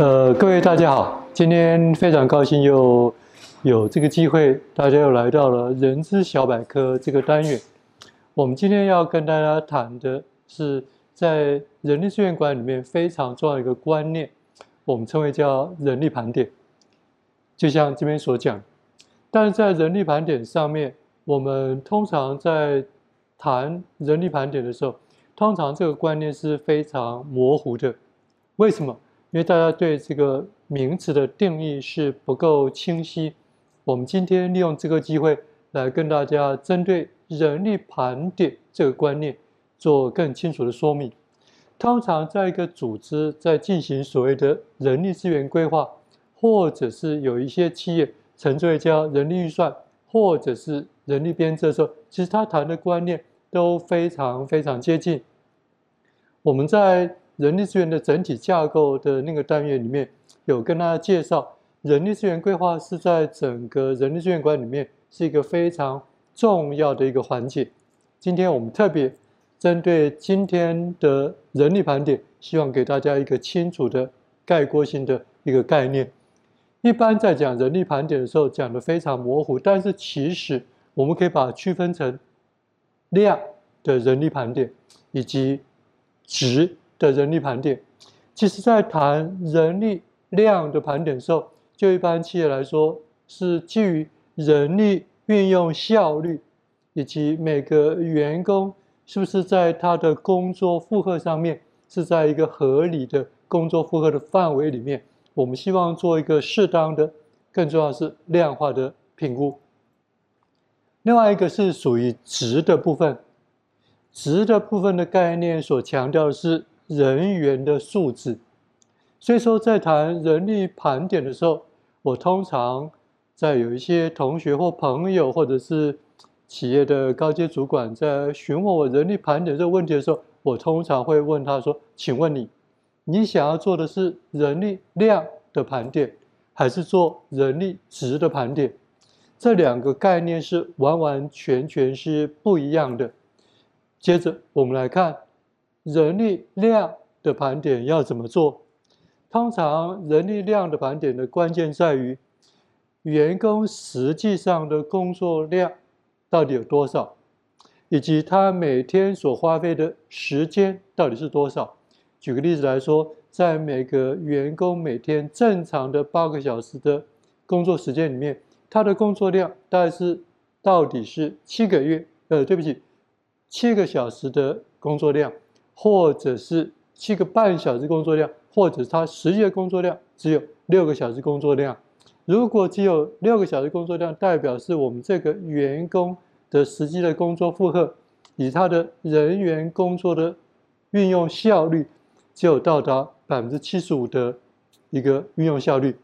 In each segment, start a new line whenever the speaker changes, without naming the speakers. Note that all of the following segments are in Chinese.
呃，各位大家好，今天非常高兴又有这个机会，大家又来到了人资小百科这个单元。我们今天要跟大家谈的是，在人力资源管理里面非常重要的一个观念，我们称为叫人力盘点。就像这边所讲，但是在人力盘点上面，我们通常在谈人力盘点的时候，通常这个观念是非常模糊的。为什么？因为大家对这个名词的定义是不够清晰。我们今天利用这个机会来跟大家针对人力盘点这个观念做更清楚的说明。通常在一个组织在进行所谓的人力资源规划，或者是有一些企业称之为叫人力预算，或者是人力编制的时候，其实他谈的观念都非常非常接近。我们在人力资源的整体架构的那个单元里面，有跟大家介绍，人力资源规划是在整个人力资源管理里面是一个非常重要的一个环节。今天我们特别针对今天的人力盘点，希望给大家一个清楚的概括性的一个概念。一般在讲人力盘点的时候，讲得非常模糊，但是其实我们可以把它区分成量的人力盘点以及值的人力盘点，其实，在谈人力量的盘点的时候，就一般企业来说，是基于人力运用效率以及每个员工是不是在他的工作负荷上面是在一个合理的工作负荷的范围里面，我们希望做一个适当的，更重要的是量化的评估。另外一个是属于值的部分。值的部分的概念所强调的是人员的素质，所以说在谈人力盘点的时候，我通常在有一些同学或朋友或者是企业的高阶主管在询问我人力盘点这个问题的时候，我通常会问他说：“请问你，你想要做的是人力量的盘点，还是做人力值的盘点？这两个概念是完完全全是不一样的。”接着我们来看人力量的盘点要怎么做。通常人力量的盘点的关键在于员工实际上的工作量到底有多少，以及他每天所花费的时间到底是多少。举个例子来说，在每个员工每天正常的八个小时的工作时间里面，他的工作量大概是到底是七个月？呃，对不起。七个小时的工作量，或者是七个半小时工作量，或者他实际的工作量只有六个小时工作量。如果只有六个小时工作量，代表是我们这个员工的实际的工作负荷，以他的人员工作的运用效率，只有到达百分之七十五的一个运用效率。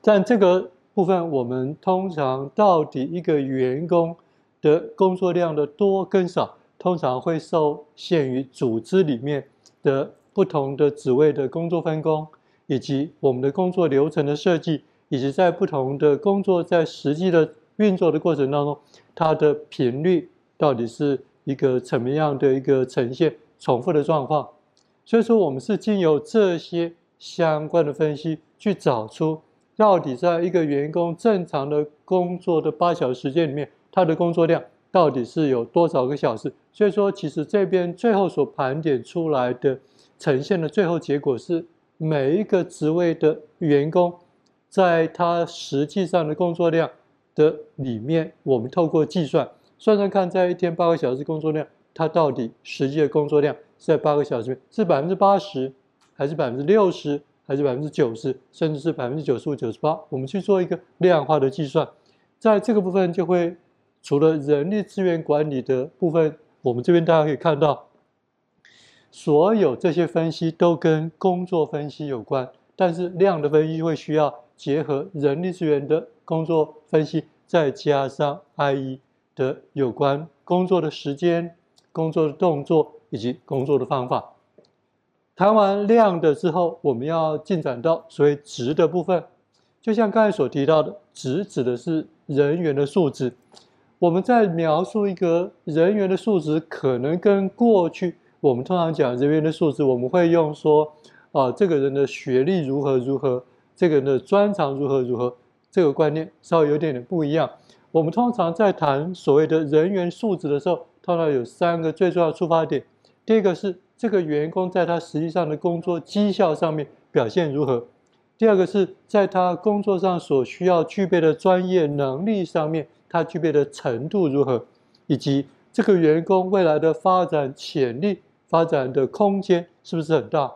但这个部分，我们通常到底一个员工的工作量的多跟少，通常会受限于组织里面的不同的职位的工作分工，以及我们的工作流程的设计，以及在不同的工作在实际的运作的过程当中，它的频率到底是一个怎么样的一个呈现重复的状况。所以说，我们是经由这些相关的分析，去找出到底在一个员工正常的工作的八小时时间里面。他的工作量到底是有多少个小时？所以说，其实这边最后所盘点出来的呈现的最后结果是，每一个职位的员工，在他实际上的工作量的里面，我们透过计算算算看，在一天八个小时工作量，他到底实际的工作量是在八个小时里面是百分之八十，还是百分之六十，还是百分之九十，甚至是百分之九十五、九十八？我们去做一个量化的计算，在这个部分就会。除了人力资源管理的部分，我们这边大家可以看到，所有这些分析都跟工作分析有关，但是量的分析会需要结合人力资源的工作分析，再加上 IE 的有关工作的时间、工作的动作以及工作的方法。谈完量的之后，我们要进展到所谓值的部分，就像刚才所提到的，值指的是人员的素质。我们在描述一个人员的素质，可能跟过去我们通常讲人员的素质，我们会用说，啊，这个人的学历如何如何，这个人的专长如何如何，这个观念稍微有点点不一样。我们通常在谈所谓的人员素质的时候，通常有三个最重要的出发点。第一个是这个员工在他实际上的工作绩效上面表现如何；第二个是在他工作上所需要具备的专业能力上面，他具备的程度如何，以及这个员工未来的发展潜力、发展的空间是不是很大。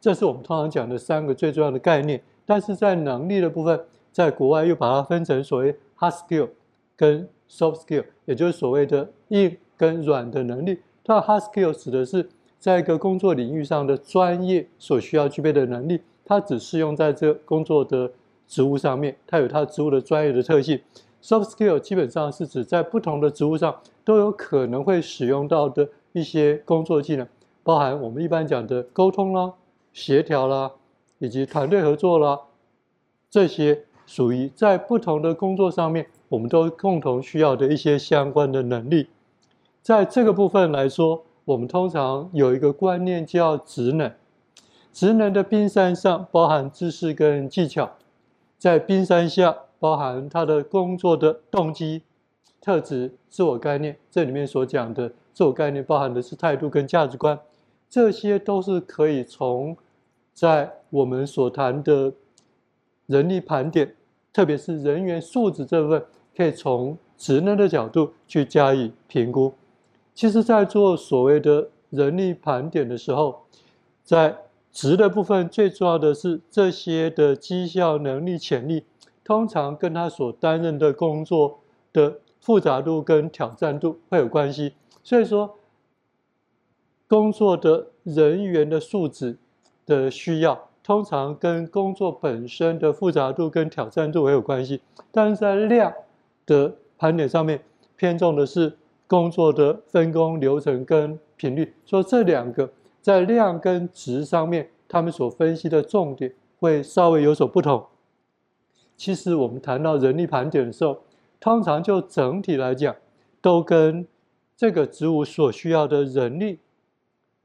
这是我们通常讲的三个最重要的概念，但是在能力的部分，在国外又把它分成所谓 hard skill 跟 soft skill，也就是所谓的硬跟软的能力。它 hard skill 指的是在一个工作领域上的专业所需要具备的能力，它只适用在这工作的职务上面，它有它职务的专业的特性。soft skill 基本上是指在不同的职务上都有可能会使用到的一些工作技能，包含我们一般讲的沟通啦。协调啦，以及团队合作啦，这些属于在不同的工作上面，我们都共同需要的一些相关的能力。在这个部分来说，我们通常有一个观念叫职能。职能的冰山上包含知识跟技巧，在冰山下包含他的工作的动机、特质、自我概念。这里面所讲的自我概念，包含的是态度跟价值观。这些都是可以从在我们所谈的人力盘点，特别是人员素质这部分，可以从职能的角度去加以评估。其实，在做所谓的人力盘点的时候，在值的部分，最重要的是这些的绩效能力潜力，通常跟他所担任的工作的复杂度跟挑战度会有关系。所以说。工作的人员的素质的需要，通常跟工作本身的复杂度跟挑战度也有关系。但是在量的盘点上面，偏重的是工作的分工流程跟频率。所以这两个在量跟质上面，他们所分析的重点会稍微有所不同。其实我们谈到人力盘点的时候，通常就整体来讲，都跟这个职务所需要的人力。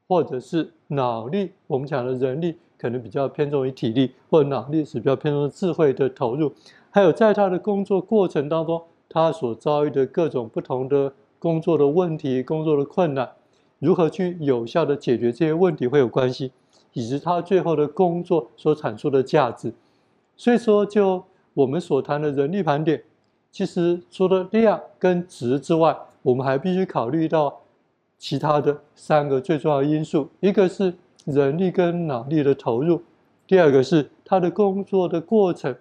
或者是脑力，我们讲的人力可能比较偏重于体力，或者脑力是比较偏重智慧的投入。还有在他的工作过程当中，他所遭遇的各种不同的工作的问题、工作的困难，如何去有效的解决这些问题会有关系，以及他最后的工作所产出的价值。所以说，就我们所谈的人力盘点，其实除了量跟值之外，我们还必须考虑到。其他的三个最重要因素，一个是人力跟脑力的投入，第二个是他的工作的过程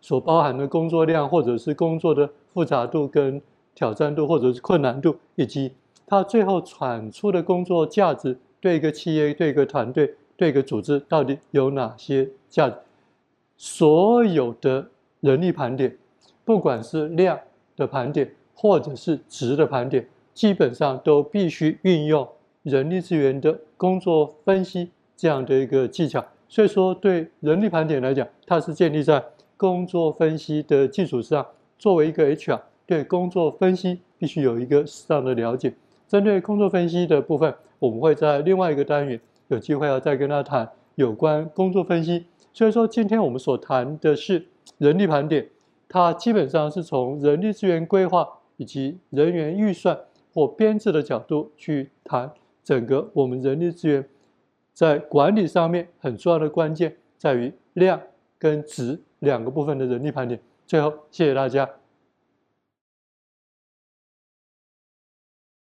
所包含的工作量，或者是工作的复杂度跟挑战度，或者是困难度，以及他最后产出的工作价值，对一个企业、对一个团队、对一个组织到底有哪些价值？所有的人力盘点，不管是量的盘点，或者是值的盘点。基本上都必须运用人力资源的工作分析这样的一个技巧，所以说对人力盘点来讲，它是建立在工作分析的基础上。作为一个 HR，对工作分析必须有一个适当的了解。针对工作分析的部分，我们会在另外一个单元有机会要再跟他谈有关工作分析。所以说，今天我们所谈的是人力盘点，它基本上是从人力资源规划以及人员预算。或编制的角度去谈整个我们人力资源在管理上面很重要的关键在于量跟质两个部分的人力盘点。最后，谢谢大家。